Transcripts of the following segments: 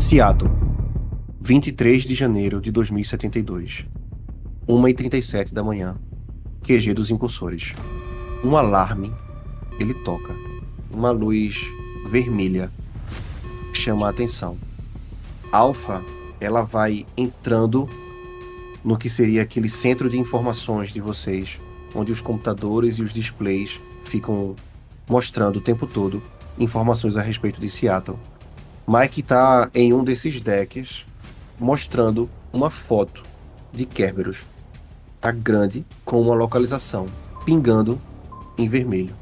Seattle, 23 de janeiro de 2072. 1h37 da manhã. QG dos incursores. Um alarme, ele toca. Uma luz vermelha chama a atenção. Alpha, ela vai entrando no que seria aquele centro de informações de vocês, onde os computadores e os displays ficam mostrando o tempo todo informações a respeito de Seattle. Mike está em um desses decks mostrando uma foto de Kerberos. Tá grande com uma localização pingando em vermelho.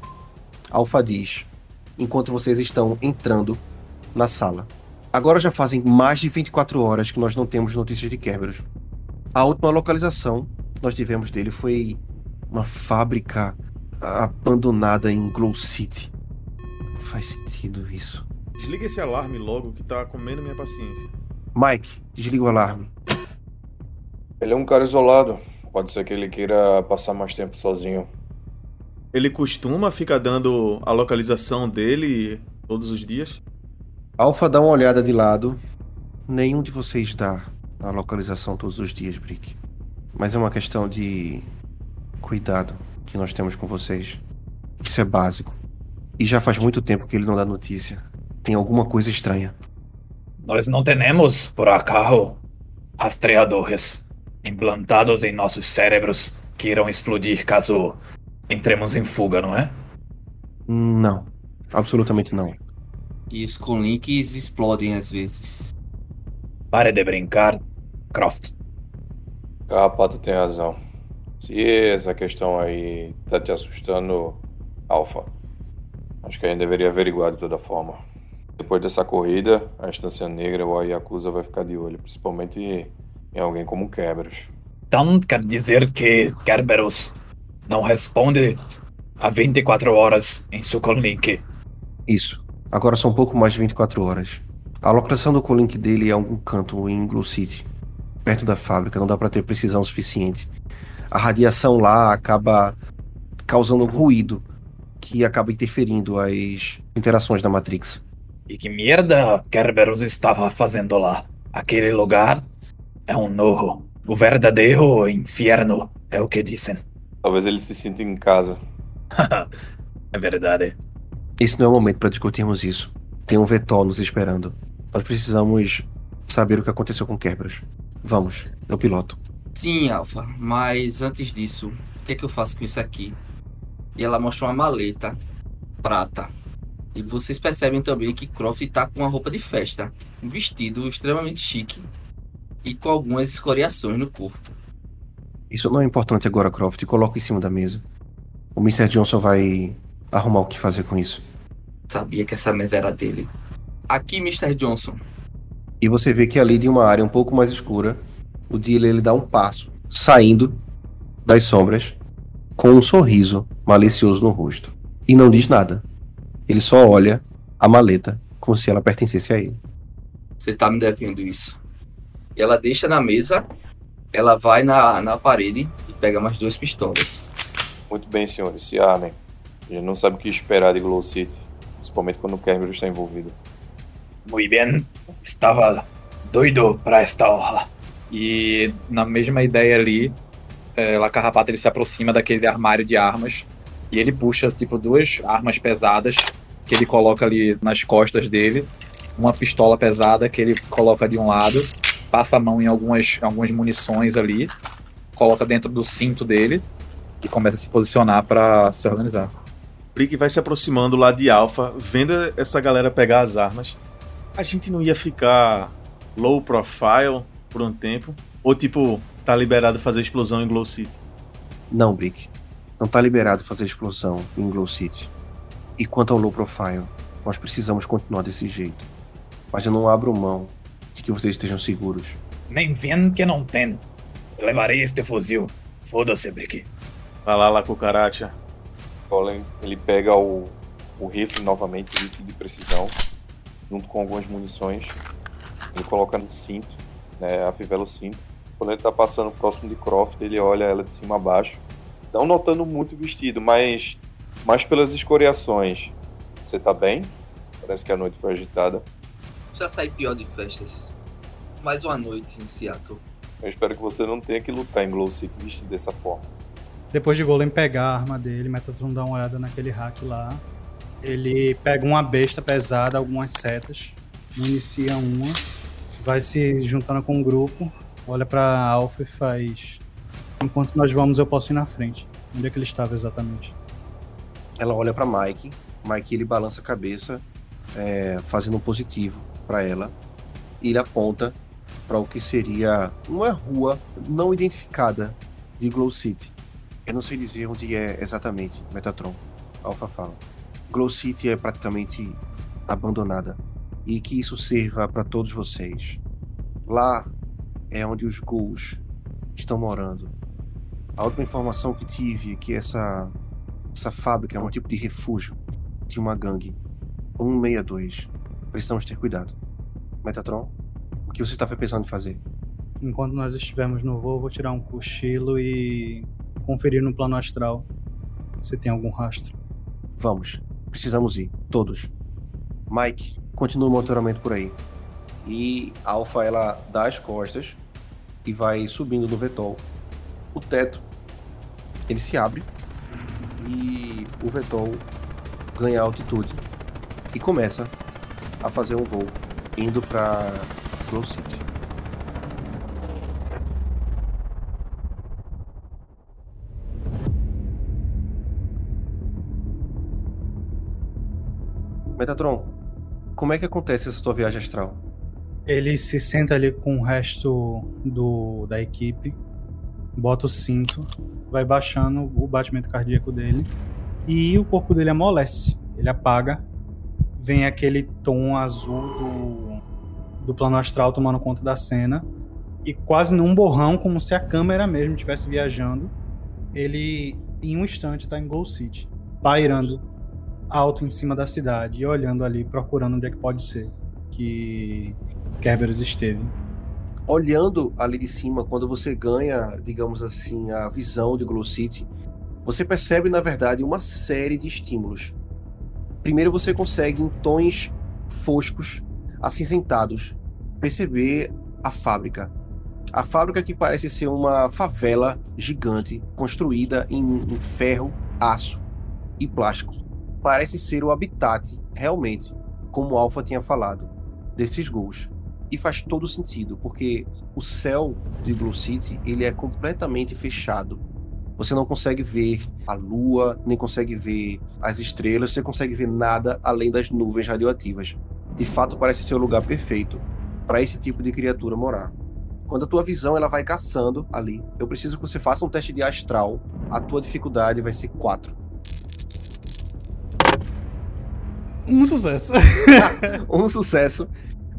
Alpha diz, enquanto vocês estão entrando na sala. Agora já fazem mais de 24 horas que nós não temos notícias de Kerberos. A última localização que nós tivemos dele foi uma fábrica abandonada em Glow City. Faz sentido isso. Desliga esse alarme logo que tá comendo minha paciência. Mike, desliga o alarme. Ele é um cara isolado. Pode ser que ele queira passar mais tempo sozinho. Ele costuma ficar dando a localização dele todos os dias? Alpha dá uma olhada de lado. Nenhum de vocês dá a localização todos os dias, Brick. Mas é uma questão de cuidado que nós temos com vocês. Isso é básico. E já faz muito tempo que ele não dá notícia. Tem alguma coisa estranha. Nós não temos, por acaso, rastreadores implantados em nossos cérebros que irão explodir caso entremos em fuga, não é? Não. Absolutamente não. E os links explodem às vezes. Pare de brincar, Croft. Carrapato tem razão. Se essa questão aí tá te assustando, Alpha, acho que a gente deveria averiguar de toda forma. Depois dessa corrida, a Instância Negra ou a Yakuza vai ficar de olho, principalmente em alguém como Kerberos. Então quer dizer que Kerberos não responde a 24 horas em seu Link? Isso. Agora são um pouco mais de 24 horas. A localização do colink dele é algum canto em Glow City, perto da fábrica, não dá para ter precisão suficiente. A radiação lá acaba causando ruído que acaba interferindo as interações da Matrix. E que merda Kerberos estava fazendo lá? Aquele lugar é um nojo. O verdadeiro inferno, é o que dizem. Talvez ele se sinta em casa. é verdade. Esse não é o momento para discutirmos isso. Tem um Vetol nos esperando. Nós precisamos saber o que aconteceu com Kerberos. Vamos, eu piloto. Sim, Alpha, mas antes disso, o que é que eu faço com isso aqui? E ela mostra uma maleta prata. E vocês percebem também que Croft tá com uma roupa de festa, um vestido extremamente chique e com algumas escoriações no corpo. Isso não é importante agora, Croft. Coloca em cima da mesa. O Mr. Johnson vai arrumar o que fazer com isso. Sabia que essa merda era dele. Aqui, Mr. Johnson. E você vê que ali de uma área um pouco mais escura, o dealer ele dá um passo, saindo das sombras, com um sorriso malicioso no rosto. E não diz nada. Ele só olha a maleta como se ela pertencesse a ele. Você tá me devendo isso. E ela deixa na mesa, ela vai na, na parede e pega mais duas pistolas. Muito bem, senhores, se armem. A gente não sabe o que esperar de Glow City principalmente quando o Kerberos está envolvido. Muito bem, estava doido para esta honra. E na mesma ideia ali, é, La Carrapata ele se aproxima daquele armário de armas e ele puxa tipo duas armas pesadas que ele coloca ali nas costas dele, uma pistola pesada que ele coloca de um lado, passa a mão em algumas, algumas munições ali, coloca dentro do cinto dele e começa a se posicionar para se organizar. Brick vai se aproximando lá de Alpha, vendo essa galera pegar as armas. A gente não ia ficar low profile por um tempo? Ou tipo, tá liberado fazer explosão em Glow City? Não, Brick. Não tá liberado fazer explosão em Glow City. E quanto ao low profile, nós precisamos continuar desse jeito. Mas eu não abro mão de que vocês estejam seguros. Nem vendo que não tem. Eu levarei este fuzil. Foda-se, Brick. Vai lá, lá, cucaracha. Colin ele pega o, o rifle novamente, o rifle de precisão, junto com algumas munições. Ele coloca no cinto, né, afivela o cinto. Quando ele tá passando próximo de Croft, ele olha ela de cima a baixo. Não notando muito o vestido, mas mais pelas escoriações. Você tá bem? Parece que a noite foi agitada. Já saí pior de festas. Mais uma noite em Seattle. Eu espero que você não tenha que lutar em Glow City vestido dessa forma. Depois de Golem pegar a arma dele, Metatron dá uma olhada naquele hack lá. Ele pega uma besta pesada, algumas setas, inicia uma, vai se juntando com o grupo, olha pra Alpha e faz. Enquanto nós vamos, eu posso ir na frente. Onde é que ele estava exatamente? Ela olha pra Mike. Mike ele balança a cabeça, é, fazendo um positivo pra ela. E ele aponta para o que seria uma rua não identificada de Glow City. Eu não sei dizer onde é exatamente, Metatron. Alpha fala. Glow City é praticamente abandonada. E que isso sirva para todos vocês. Lá é onde os ghouls estão morando. A última informação que tive é que essa, essa fábrica é um tipo de refúgio de uma gangue. 162. Precisamos ter cuidado. Metatron, o que você estava pensando em fazer? Enquanto nós estivermos no voo, vou tirar um cochilo e conferir no plano astral se tem algum rastro. Vamos. Precisamos ir. Todos. Mike, continua o monitoramento por aí. E Alpha, ela dá as costas e vai subindo no Vetol. O teto, ele se abre e o Vetol ganha altitude e começa a fazer um voo indo para Glow City. Metatron, como é que acontece essa tua viagem astral? Ele se senta ali com o resto do, da equipe, bota o cinto, vai baixando o batimento cardíaco dele e o corpo dele amolece. Ele apaga, vem aquele tom azul do, do plano astral tomando conta da cena e quase num borrão, como se a câmera mesmo estivesse viajando, ele em um instante está em Gold City, pairando alto em cima da cidade e olhando ali, procurando onde é que pode ser que Kerberos esteve. Olhando ali de cima, quando você ganha, digamos assim, a visão de Glow City, você percebe, na verdade, uma série de estímulos. Primeiro, você consegue, em tons foscos, acinzentados, perceber a fábrica. A fábrica que parece ser uma favela gigante, construída em, em ferro, aço e plástico. Parece ser o habitat, realmente, como o Alpha tinha falado, desses ghouls. E faz todo sentido, porque o céu de Glow City ele é completamente fechado. Você não consegue ver a lua, nem consegue ver as estrelas, você consegue ver nada além das nuvens radioativas. De fato, parece ser o lugar perfeito para esse tipo de criatura morar. Quando a tua visão ela vai caçando ali, eu preciso que você faça um teste de astral. A tua dificuldade vai ser 4. Um sucesso. um sucesso.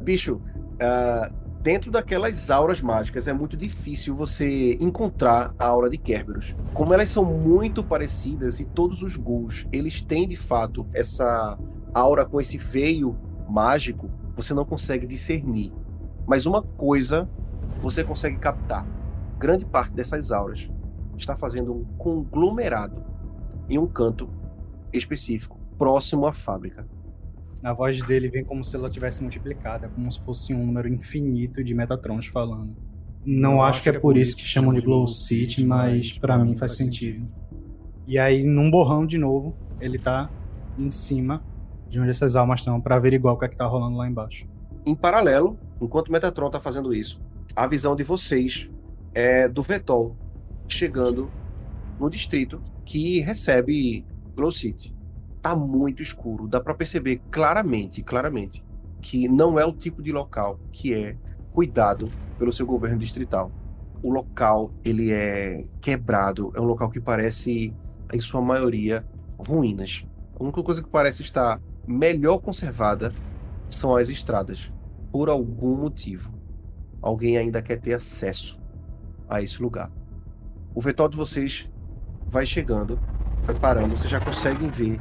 Bicho, uh, dentro daquelas auras mágicas é muito difícil você encontrar a aura de Kerberos. Como elas são muito parecidas e todos os ghouls, eles têm de fato essa aura com esse veio mágico, você não consegue discernir. Mas uma coisa você consegue captar. Grande parte dessas auras está fazendo um conglomerado em um canto específico, próximo à fábrica. A voz dele vem como se ela tivesse multiplicada, como se fosse um número infinito de Metatrons falando. Não, Não acho, acho que é por isso que chamam de Glow City, mas para mim faz sentido. E aí, num borrão de novo, ele tá em cima de onde essas almas estão para averiguar o que é que tá rolando lá embaixo. Em paralelo, enquanto o Metatron tá fazendo isso, a visão de vocês é do Vetol chegando no distrito que recebe Glow City tá muito escuro. Dá para perceber claramente, claramente, que não é o tipo de local que é cuidado pelo seu governo distrital. O local, ele é quebrado, é um local que parece, em sua maioria, ruínas. A única coisa que parece estar melhor conservada são as estradas. Por algum motivo, alguém ainda quer ter acesso a esse lugar. O vetor de vocês vai chegando, vai parando, vocês já conseguem ver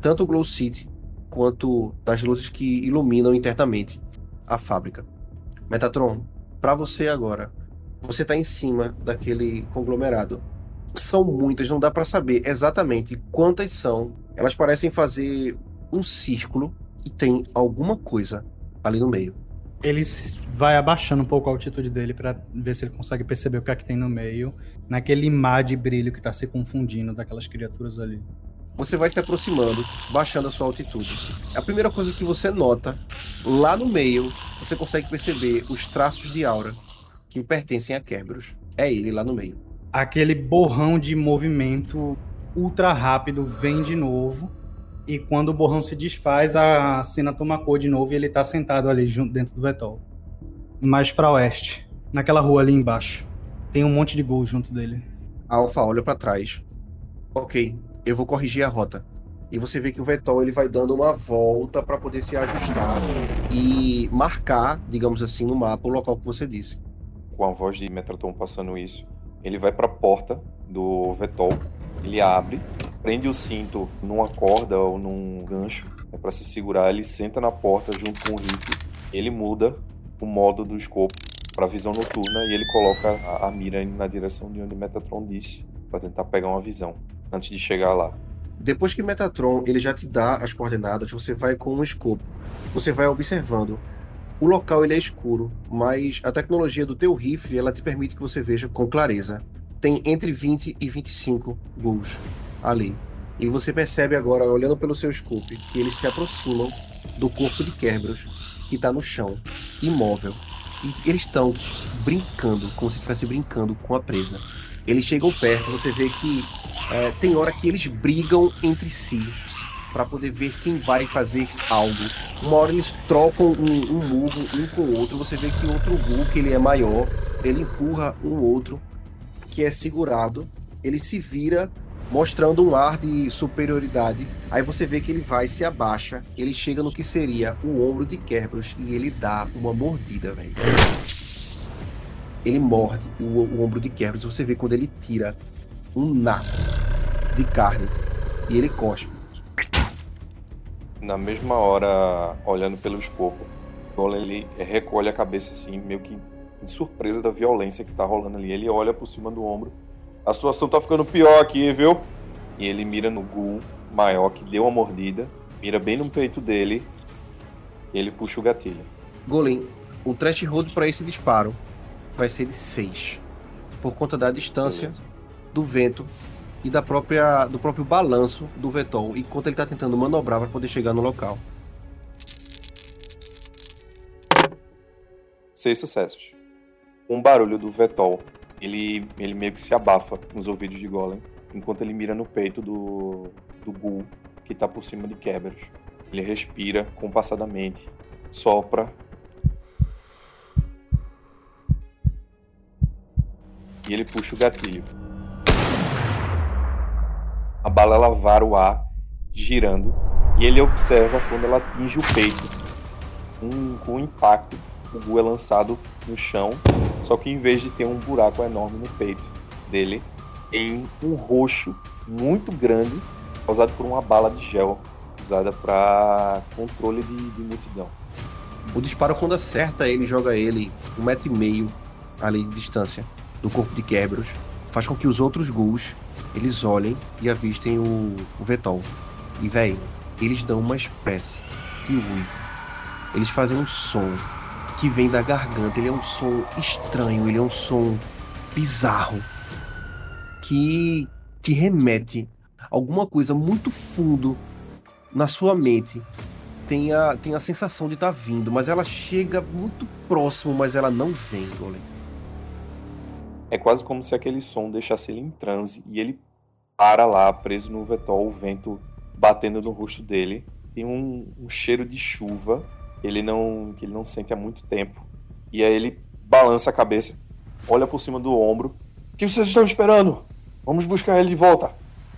tanto o Glow City quanto das luzes que iluminam internamente a fábrica. Metatron, para você agora, você está em cima daquele conglomerado. São muitas, não dá para saber exatamente quantas são. Elas parecem fazer um círculo e tem alguma coisa ali no meio. Ele vai abaixando um pouco a altitude dele pra ver se ele consegue perceber o que é que tem no meio, naquele mar de brilho que tá se confundindo daquelas criaturas ali. Você vai se aproximando, baixando a sua altitude. A primeira coisa que você nota, lá no meio, você consegue perceber os traços de aura que pertencem a Kerberos. É ele lá no meio. Aquele borrão de movimento ultra rápido vem de novo. E quando o borrão se desfaz, a cena toma cor de novo e ele tá sentado ali junto dentro do Vetol. Mais pra oeste, naquela rua ali embaixo. Tem um monte de ghouls junto dele. A Alpha olha pra trás. Ok, eu vou corrigir a rota. E você vê que o Vetol ele vai dando uma volta pra poder se ajustar e marcar, digamos assim, no mapa o local que você disse. Com a voz de Metraton passando isso, ele vai pra porta do Vetol, ele abre, prende o cinto numa corda ou num gancho é para se segurar, ele senta na porta junto com o rifle, ele muda o modo do escopo para visão noturna e ele coloca a, a mira na direção de onde Metatron disse para tentar pegar uma visão antes de chegar lá. Depois que Metatron ele já te dá as coordenadas, você vai com um escopo. Você vai observando. O local ele é escuro, mas a tecnologia do teu rifle ela te permite que você veja com clareza. Tem entre 20 e 25 ghouls ali. E você percebe agora, olhando pelo seu scope, que eles se aproximam do corpo de Kerberos, que está no chão, imóvel. E eles estão brincando, como se estivesse brincando com a presa. Eles chegam perto, você vê que é, tem hora que eles brigam entre si para poder ver quem vai fazer algo. Uma hora eles trocam um, um murro um com o outro. Você vê que outro Gul, que ele é maior, ele empurra um outro que é segurado. Ele se vira mostrando um ar de superioridade. Aí você vê que ele vai se abaixa. Ele chega no que seria o ombro de Kerberos e ele dá uma mordida, velho. Ele morde o, o ombro de Kerberos. Você vê quando ele tira um naco de carne e ele cospe. Na mesma hora, olhando pelo escopo, Golem ele recolhe a cabeça assim, meio que em surpresa da violência que tá rolando ali. Ele olha por cima do ombro. A situação tá ficando pior aqui, viu? E ele mira no Gul maior que deu uma mordida, mira bem no peito dele e ele puxa o gatilho. Golem, o threshold para esse disparo vai ser de 6. Por conta da distância, Beleza. do vento e da própria, do próprio balanço do Vetol, enquanto ele está tentando manobrar para poder chegar no local. Seis sucessos. Um barulho do Vetol, ele, ele meio que se abafa nos ouvidos de Golem, enquanto ele mira no peito do, do Gul, que tá por cima de Kerberos. Ele respira compassadamente, sopra. E ele puxa o gatilho. A bala ela vara o ar, girando, e ele observa quando ela atinge o peito. Um, com um impacto, o Gu é lançado no chão, só que em vez de ter um buraco enorme no peito dele, tem um roxo muito grande causado por uma bala de gel usada para controle de, de multidão. O disparo, quando acerta ele, joga ele um metro e meio ali de distância do corpo de Kerberos, faz com que os outros ghouls eles olhem e avistem o, o Vetol. E, velho, eles dão uma espécie de uivo. Eles fazem um som que vem da garganta. Ele é um som estranho, ele é um som bizarro que te remete alguma coisa muito fundo na sua mente. Tem a, tem a sensação de estar vindo, mas ela chega muito próximo, mas ela não vem, Golem. É quase como se aquele som deixasse ele em transe e ele para lá, preso no vetol, o vento batendo no rosto dele. Tem um, um cheiro de chuva ele, não, que ele não sente há muito tempo. E aí ele balança a cabeça, olha por cima do ombro. O que vocês estão esperando? Vamos buscar ele de volta.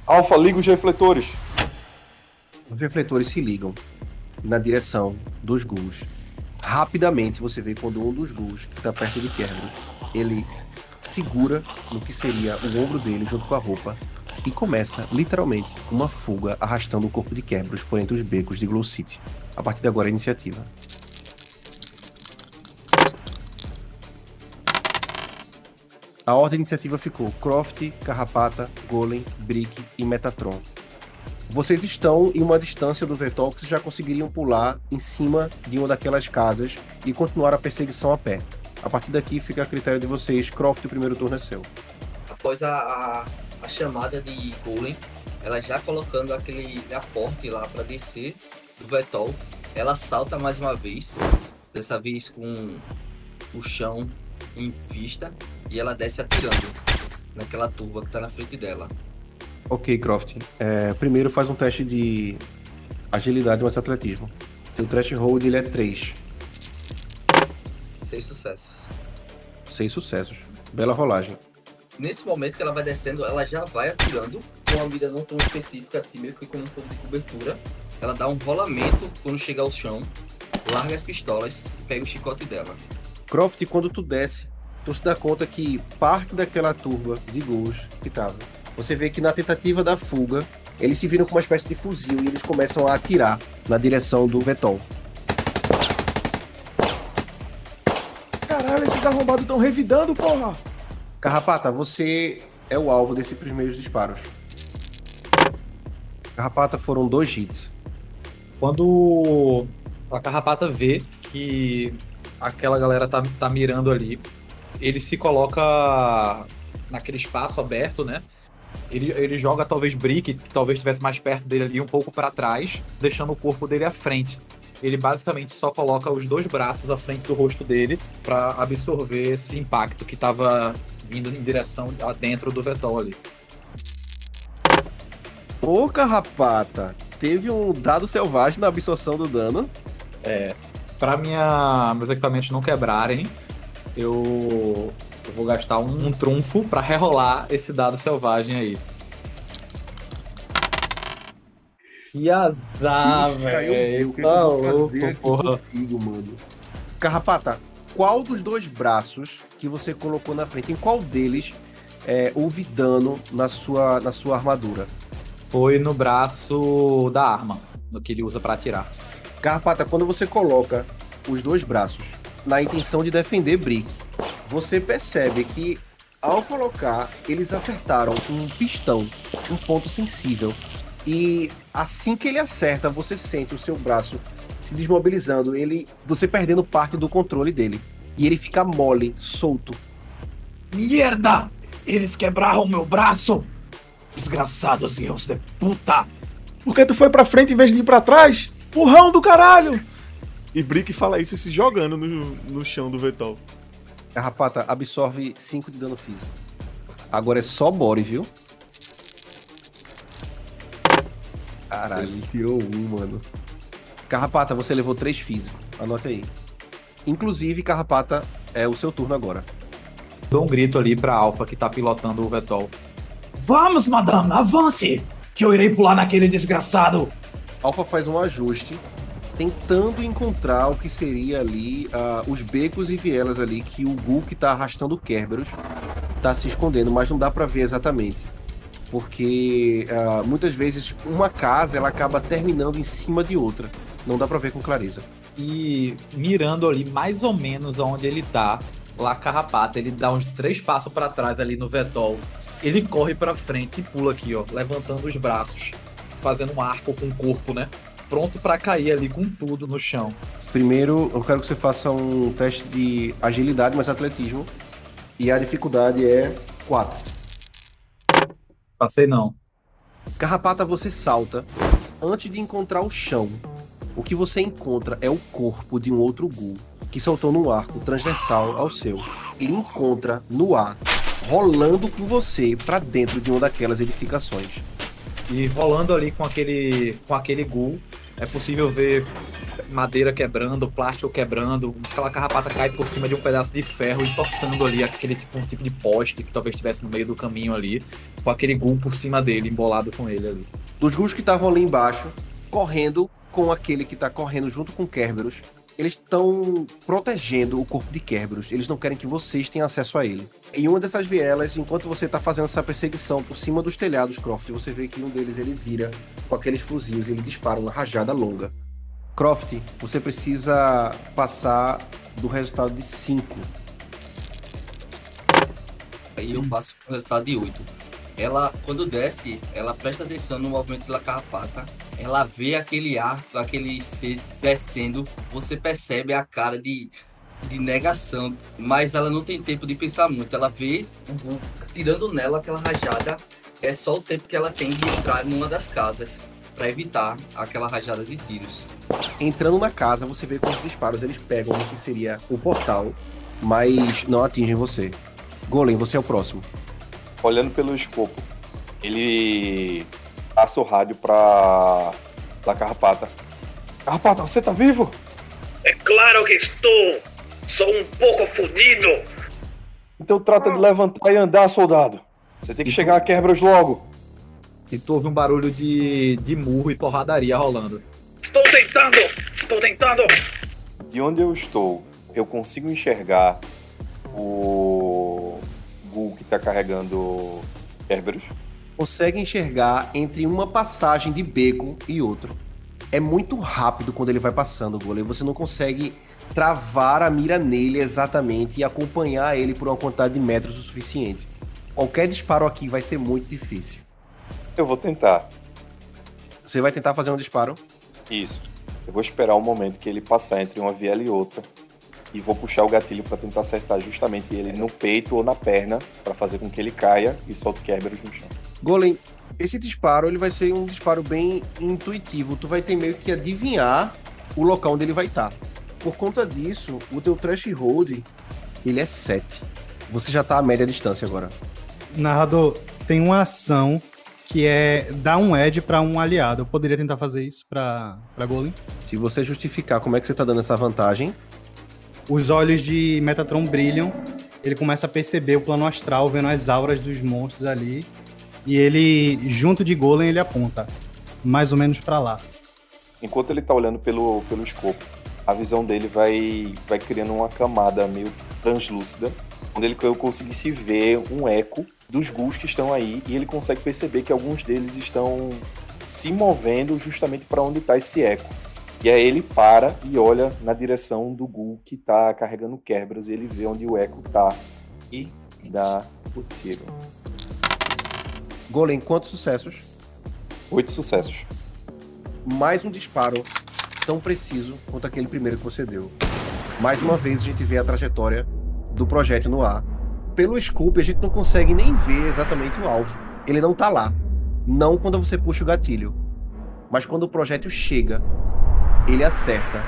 Alfa, liga os refletores. Os refletores se ligam na direção dos ghouls. Rapidamente você vê quando um dos ghouls que está perto de Kerberos, ele segura no que seria o ombro dele junto com a roupa e começa literalmente uma fuga arrastando o corpo de Kerberos por entre os becos de Glow City. A partir de agora a iniciativa. A ordem de iniciativa ficou Croft, Carrapata, Golem, Brick e Metatron. Vocês estão em uma distância do que vocês já conseguiriam pular em cima de uma daquelas casas e continuar a perseguição a pé. A partir daqui fica a critério de vocês. Croft, o primeiro turno é seu. Após a, a, a chamada de Golem, ela já colocando aquele aporte lá para descer do Vetol, ela salta mais uma vez, dessa vez com o chão em vista, e ela desce atirando naquela turba que tá na frente dela. Ok, Croft. É, primeiro faz um teste de agilidade mais atletismo. Teu threshold ele é 3. Seis sucessos. Seis sucessos. Bela rolagem. Nesse momento que ela vai descendo, ela já vai atirando com uma mira não tão específica assim, meio que como um fogo de cobertura. Ela dá um rolamento quando chega ao chão, larga as pistolas e pega o chicote dela. Croft, quando tu desce, tu se dá conta que parte daquela turba de ghouls que tava. Você vê que na tentativa da fuga, eles se viram com uma espécie de fuzil e eles começam a atirar na direção do Vetol. Arrombados estão revidando, porra! Carrapata, você é o alvo desses primeiros disparos. Carrapata foram dois hits. Quando a carrapata vê que aquela galera tá, tá mirando ali, ele se coloca naquele espaço aberto, né? Ele, ele joga talvez Brick, que talvez estivesse mais perto dele ali, um pouco para trás, deixando o corpo dele à frente. Ele basicamente só coloca os dois braços à frente do rosto dele para absorver esse impacto que tava vindo em direção a dentro do Vetol ali. Ô, Carrapata, teve um dado selvagem na absorção do dano. É, para minha meus equipamentos não quebrarem, eu, eu vou gastar um, um trunfo para rerolar esse dado selvagem aí. Que azar, velho. o que Tá louco, porra. contigo, mano. Carrapata, qual dos dois braços que você colocou na frente, em qual deles é, houve dano na sua, na sua armadura? Foi no braço da arma, no que ele usa pra atirar. Carrapata, quando você coloca os dois braços na intenção de defender Brick, você percebe que ao colocar, eles acertaram um pistão, um ponto sensível. E assim que ele acerta, você sente o seu braço se desmobilizando, ele, você perdendo parte do controle dele. E ele fica mole, solto. Merda! Eles quebraram meu braço! Desgraçados hijos de puta! Por que tu foi pra frente em vez de ir pra trás? Burrão do caralho! E Brick fala isso se jogando no, no chão do Vetol. Carrapata absorve 5 de dano físico. Agora é só Bore, viu? Caralho, ele tirou um, mano. Carrapata, você levou 3 físico. Anota aí. Inclusive, Carrapata, é o seu turno agora. Dou um grito ali pra Alpha que tá pilotando o Vetol. Vamos, madame, avance! Que eu irei pular naquele desgraçado! Alpha faz um ajuste, tentando encontrar o que seria ali ah, os becos e vielas ali que o Gu que tá arrastando o Kerberos tá se escondendo, mas não dá pra ver exatamente. Porque ah, muitas vezes uma casa ela acaba terminando em cima de outra. Não dá pra ver com clareza. E mirando ali mais ou menos onde ele tá, lá Carrapata, ele dá uns três passos pra trás ali no Vetol. Ele corre pra frente e pula aqui, ó, levantando os braços, fazendo um arco com o corpo, né? Pronto pra cair ali com tudo no chão. Primeiro, eu quero que você faça um teste de agilidade mais atletismo. E a dificuldade é 4. Passei não. Carrapata, você salta antes de encontrar o chão. O que você encontra é o corpo de um outro Gu que saltou num arco transversal ao seu. Ele encontra no ar, rolando com você pra dentro de uma daquelas edificações. E rolando ali com aquele com aquele ghoul, é possível ver madeira quebrando, plástico quebrando, aquela carrapata cai por cima de um pedaço de ferro, entortando ali aquele tipo, um tipo de poste que talvez estivesse no meio do caminho ali, com aquele ghoul por cima dele, embolado com ele ali. Dos Gus que estavam ali embaixo, correndo com aquele que tá correndo junto com Kerberos, eles estão protegendo o corpo de Kerberos. Eles não querem que vocês tenham acesso a ele. Em uma dessas vielas, enquanto você tá fazendo essa perseguição por cima dos telhados, Croft, você vê que um deles ele vira com aqueles fuzis e ele dispara uma rajada longa. Croft, você precisa passar do resultado de 5. Aí eu passo pro resultado de 8. ela, quando desce, ela presta atenção no movimento da carrapata. Ela vê aquele ar, aquele ser descendo. Você percebe a cara de, de negação, mas ela não tem tempo de pensar muito. Ela vê o Gu tirando nela aquela rajada. É só o tempo que ela tem de entrar numa das casas para evitar aquela rajada de tiros. Entrando na casa, você vê que os disparos eles pegam o que seria o portal, mas não atingem você. Golem, você é o próximo. Olhando pelo escopo, ele passa o rádio pra. da Carrapata. Carrapata, você tá vivo? É claro que estou! Sou um pouco fodido! Então trata de levantar e andar, soldado. Você tem que chegar a Quebras logo. E tu ouve um barulho de, de murro e porradaria rolando. Estou tentando! Estou tentando! De onde eu estou, eu consigo enxergar o Gul que tá carregando Kerberos. Consegue enxergar entre uma passagem de beco e outro. É muito rápido quando ele vai passando, Golem. Você não consegue travar a mira nele exatamente e acompanhar ele por uma quantidade de metros o suficiente. Qualquer disparo aqui vai ser muito difícil. Eu vou tentar. Você vai tentar fazer um disparo? Isso. Eu vou esperar o momento que ele passar entre uma viela e outra e vou puxar o gatilho para tentar acertar justamente ele no peito ou na perna para fazer com que ele caia e solte Kerberos no chão. Golem, esse disparo ele vai ser um disparo bem intuitivo. Tu vai ter meio que adivinhar o local onde ele vai estar. Por conta disso, o teu threshold ele é 7. Você já tá a média distância agora. Narrador, tem uma ação que é dar um edge pra um aliado. Eu poderia tentar fazer isso pra Golem. Se você justificar como é que você tá dando essa vantagem, Os olhos de Metatron brilham. Ele começa a perceber o plano astral, vendo as auras dos monstros ali. E ele, junto de Golem, ele aponta. Mais ou menos pra lá. Enquanto ele tá olhando pelo, pelo escopo, a visão dele vai, vai criando uma camada meio translúcida, onde ele conseguisse ver um eco dos ghouls que estão aí e ele consegue perceber que alguns deles estão se movendo justamente para onde está esse eco. E aí ele para e olha na direção do ghoul que tá carregando Kerberos e ele vê onde o eco tá e dá o tiro. Golem, quantos sucessos? Oito sucessos. Mais um disparo tão preciso quanto aquele primeiro que você deu. Mais uma vez a gente vê a trajetória do projétil no ar. Pelo scope a gente não consegue nem ver exatamente o alvo. Ele não tá lá. Não quando você puxa o gatilho. Mas quando o projétil chega, ele acerta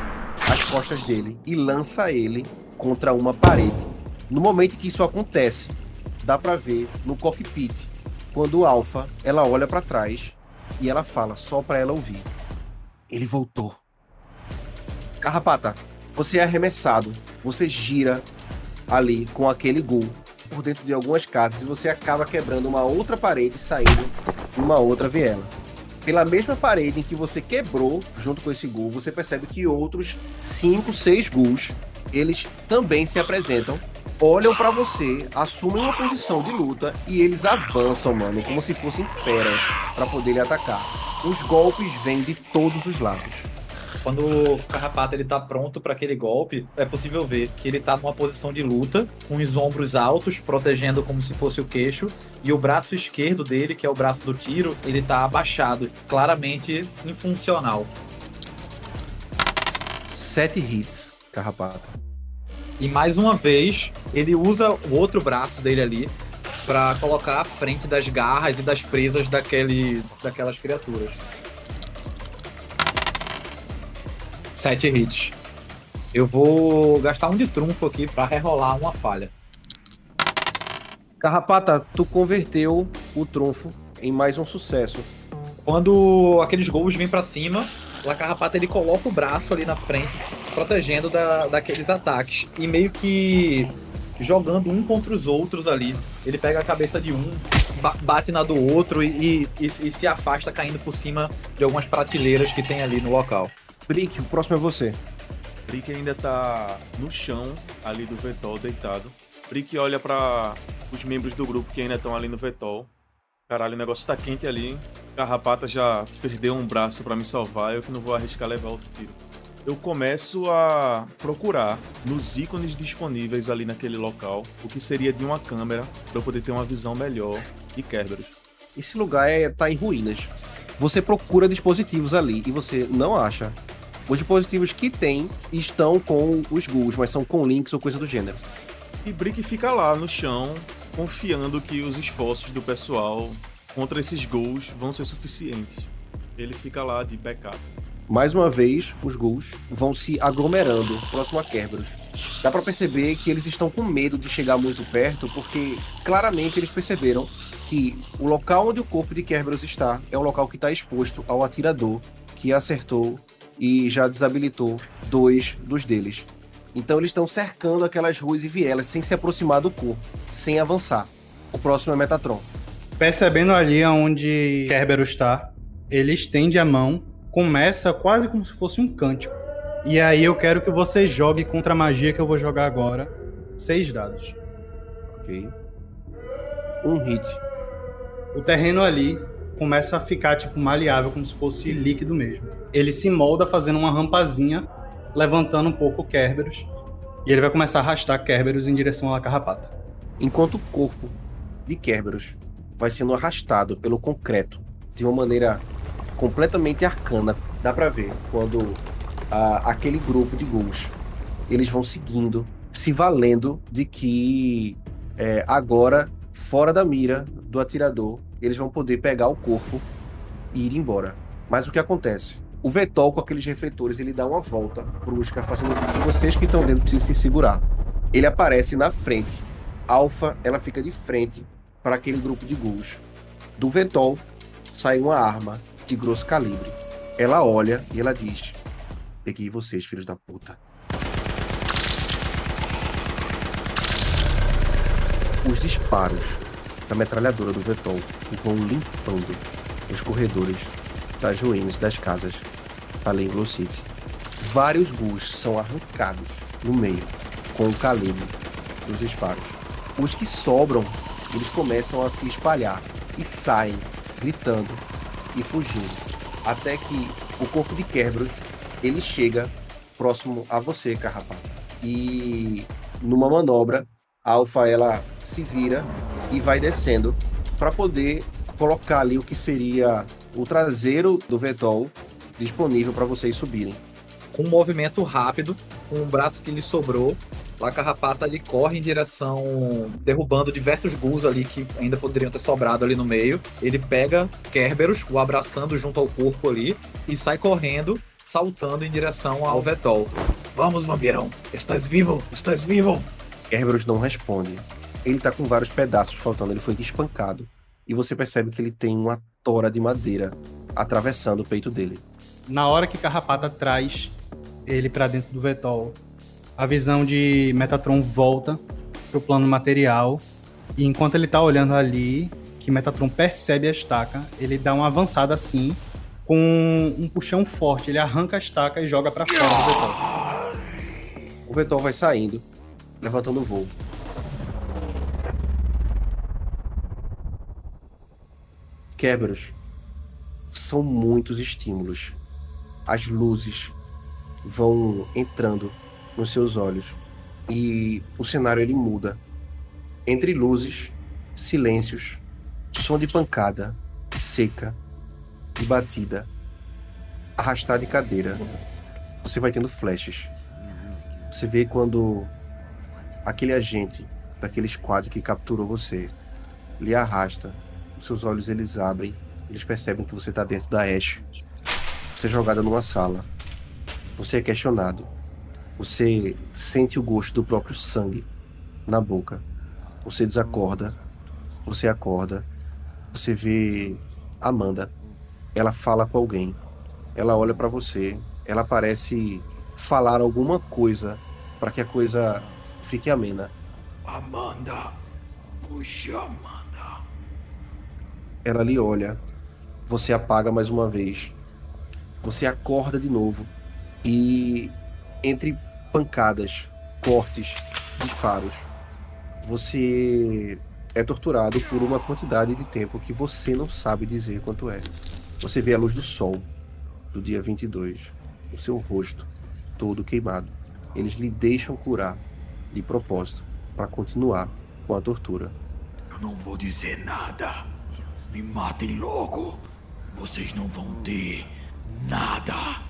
as costas dele e lança ele contra uma parede. No momento que isso acontece, dá pra ver no cockpit quando Alpha ela olha pra trás e ela fala só pra ela ouvir. Ele voltou. Carrapata, você é arremessado. Você gira ali com aquele gol por dentro de algumas casas e você acaba quebrando uma outra parede e saindo uma outra viela. Pela mesma parede em que você quebrou junto com esse gol, você percebe que outros 5, 6 gols, eles também se apresentam, olham pra você, assumem uma posição de luta e eles avançam, mano, como se fossem feras pra poder lhe atacar. Os golpes vêm de todos os lados. Quando o Carrapato ele tá pronto para aquele golpe, é possível ver que ele tá numa posição de luta, com os ombros altos, protegendo como se fosse o queixo, e o braço esquerdo dele, que é o braço do tiro, ele tá abaixado, claramente infuncional. Sete hits, Carrapata. E mais uma vez, ele usa o outro braço dele ali para colocar à frente das garras e das presas daquele, daquelas criaturas. Sete hits. Eu vou gastar um de trunfo aqui para rerolar uma falha. Carrapata, tu converteu o trunfo em mais um sucesso. Quando aqueles gols vêm para cima, o Carrapata ele coloca o braço ali na frente, protegendo da, daqueles ataques. E meio que jogando um contra os outros ali. Ele pega a cabeça de um, ba- bate na do outro e, e- e se afasta caindo por cima de algumas prateleiras que tem ali no local. Brick, o próximo é você. Brick ainda tá no chão, ali do Vetol, deitado. Brick olha para os membros do grupo que ainda estão ali no Vetol. Caralho, o negócio tá quente ali. Carrapata já perdeu um braço para me salvar, eu que não vou arriscar levar outro tiro. Eu começo a procurar nos ícones disponíveis ali naquele local o que seria de uma câmera para eu poder ter uma visão melhor de Kerberos. Esse lugar é, tá em ruínas. Você procura dispositivos ali e você não acha. Os dispositivos que tem estão com os ghouls, mas são com links ou coisa do gênero. E Brick fica lá no chão, confiando que os esforços do pessoal contra esses ghouls vão ser suficientes. Ele fica lá de backup. Mais uma vez, os ghouls vão se aglomerando próximo a Kerberos. Dá pra perceber que eles estão com medo de chegar muito perto, porque claramente eles perceberam que o local onde o corpo de Kerberos está é o local que está exposto ao atirador que acertou e já desabilitou dois dos deles. Então eles estão cercando aquelas ruas e vielas sem se aproximar do corpo, sem avançar. O próximo é Metatron. Percebendo ali onde Kerberos está, ele estende a mão, começa quase como se fosse um cântico. E aí eu quero que você jogue contra a magia que eu vou jogar agora. Seis dados. Ok. Um hit. O terreno ali começa a ficar tipo maleável, como se fosse líquido mesmo. Ele se molda fazendo uma rampazinha, levantando um pouco o Kerberos. E ele vai começar a arrastar Kerberos em direção à carrapata. Enquanto o corpo de Kerberos vai sendo arrastado pelo concreto de uma maneira completamente arcana, dá pra ver quando aquele grupo de ghouls eles vão seguindo, se valendo de que é, agora, fora da mira do atirador, eles vão poder pegar o corpo e ir embora. Mas o que acontece? O Vetol, com aqueles refletores, ele dá uma volta brusca, fazendo com que vocês que estão dentro precisem se segurar. Ele aparece na frente. Alpha, ela fica de frente para aquele grupo de ghouls. Do Vetol sai uma arma de grosso calibre. Ela olha e ela diz: Peguei vocês, filhos da puta. Os disparos da metralhadora do Vetol vão limpando os corredores das ruínas das casas ali em Glow City. Vários ghouls são arrancados no meio com o calibre dos disparos. Os que sobram, eles começam a se espalhar e saem gritando e fugindo, até que o corpo de Kerberos ele chega próximo a você, Carrapato. E numa manobra, a Alpha ela se vira e vai descendo para poder colocar ali o que seria o traseiro do Vetol disponível para vocês subirem. Com um movimento rápido, com o braço que lhe sobrou, a carrapata ali corre em direção, derrubando diversos ghouls ali que ainda poderiam ter sobrado ali no meio. Ele pega Kerberos, o abraçando junto ao corpo ali, e sai correndo, saltando em direção ao Vetol. Vamos, vampirão. Estás vivo? Estás vivo? Kerberos não responde. Ele tá com vários pedaços faltando, ele foi espancado. E você percebe que ele tem uma tora de madeira atravessando o peito dele. Na hora que Carrapata traz ele para dentro do Vetol, a visão de Metatron volta pro plano material. E enquanto ele tá olhando ali, que Metatron percebe a estaca, ele dá uma avançada assim, com um puxão forte. Ele arranca a estaca e joga para fora do Vetol. O Vetol vai saindo, levantando o voo. Kerberos, são muitos estímulos. As luzes vão entrando nos seus olhos e o cenário ele muda. Entre luzes, silêncios, som de pancada, seca e batida, arrastar de cadeira. Você vai tendo flashes. Você vê quando aquele agente daquele squad que capturou você lhe arrasta, os seus olhos eles abrem, eles percebem que você está dentro da Ash. Você é jogada numa sala. Você é questionado. Você sente o gosto do próprio sangue na boca. Você desacorda. Você acorda. Você vê Amanda. Ela fala com alguém. Ela olha para você. Ela parece falar alguma coisa para que a coisa fique amena. Amanda. Puxa, Amanda. Ela lhe olha. Você apaga mais uma vez. Você acorda de novo. E entre pancadas, cortes, disparos, você é torturado por uma quantidade de tempo que você não sabe dizer quanto é. Você vê a luz do sol do dia 22, o seu rosto todo queimado. Eles lhe deixam curar de propósito para continuar com a tortura. Eu não vou dizer nada. Me matem logo. Vocês não vão ter nada.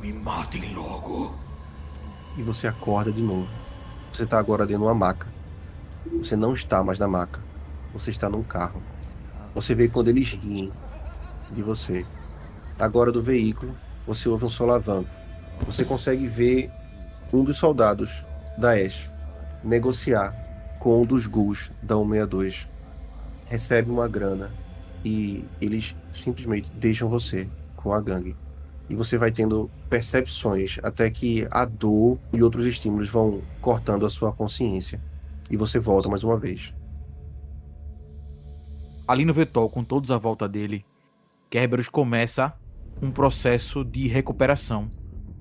Me matem logo. E você acorda de novo. Você tá agora dentro de uma maca. Você não está mais na maca. Você está num carro. Você vê quando eles riem de você. Agora do veículo, você ouve um solavanco. Você consegue ver um dos soldados da Ash negociar com um dos ghouls da 162. Recebe uma grana e eles simplesmente deixam você com a gangue. E você vai tendo percepções até que a dor e outros estímulos vão cortando a sua consciência. E você volta mais uma vez. Ali no Vetol, com todos à volta dele, Kerberos começa um processo de recuperação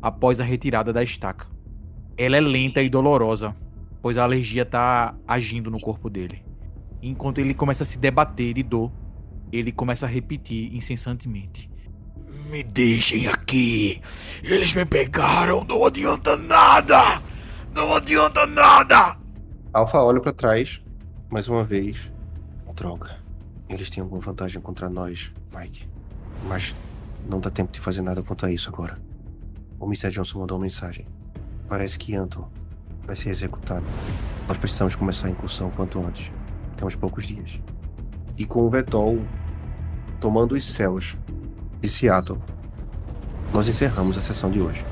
após a retirada da estaca. Ela é lenta e dolorosa, pois a alergia está agindo no corpo dele. Enquanto ele começa a se debater de dor, ele começa a repetir incessantemente: Me deixem aqui. Eles me pegaram. Não adianta nada. Não adianta nada. Alpha olha para trás, mais uma vez. Droga. Eles têm alguma vantagem contra nós, Mike. Mas não dá tempo de fazer nada quanto a isso agora. O Mr. Johnson mandou uma mensagem. Parece que Anton vai ser executado. Nós precisamos começar a incursão quanto antes. Temos poucos dias. E com o Vetol tomando os céus Seattle, nós encerramos a sessão de hoje.